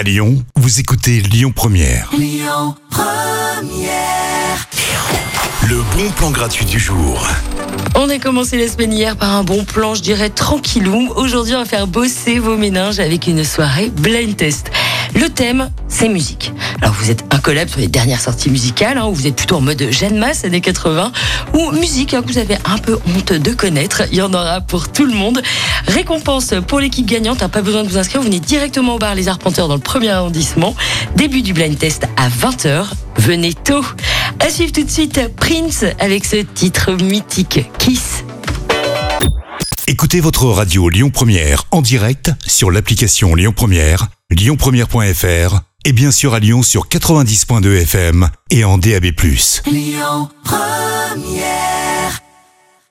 À Lyon, vous écoutez Lyon Première. Le bon plan gratuit du jour. On a commencé la semaine hier par un bon plan, je dirais tranquillou. Aujourd'hui, on va faire bosser vos méninges avec une soirée blind test. Le thème, c'est musique. Alors vous êtes incollable sur les dernières sorties musicales, hein, ou vous êtes plutôt en mode Jeanne Masse années 80, ou musique hein, que vous avez un peu honte de connaître. Il y en aura pour tout le monde. Récompense pour l'équipe gagnante, pas besoin de vous inscrire, vous venez directement au bar Les Arpenteurs dans le premier arrondissement. Début du blind test à 20h. Venez tôt. À suivre tout de suite Prince avec ce titre mythique Kiss. Écoutez votre radio Lyon Première en direct sur l'application Lyon Première, lyonpremière.fr et bien sûr à Lyon sur 90.2 FM et en DAB+. Lyon Première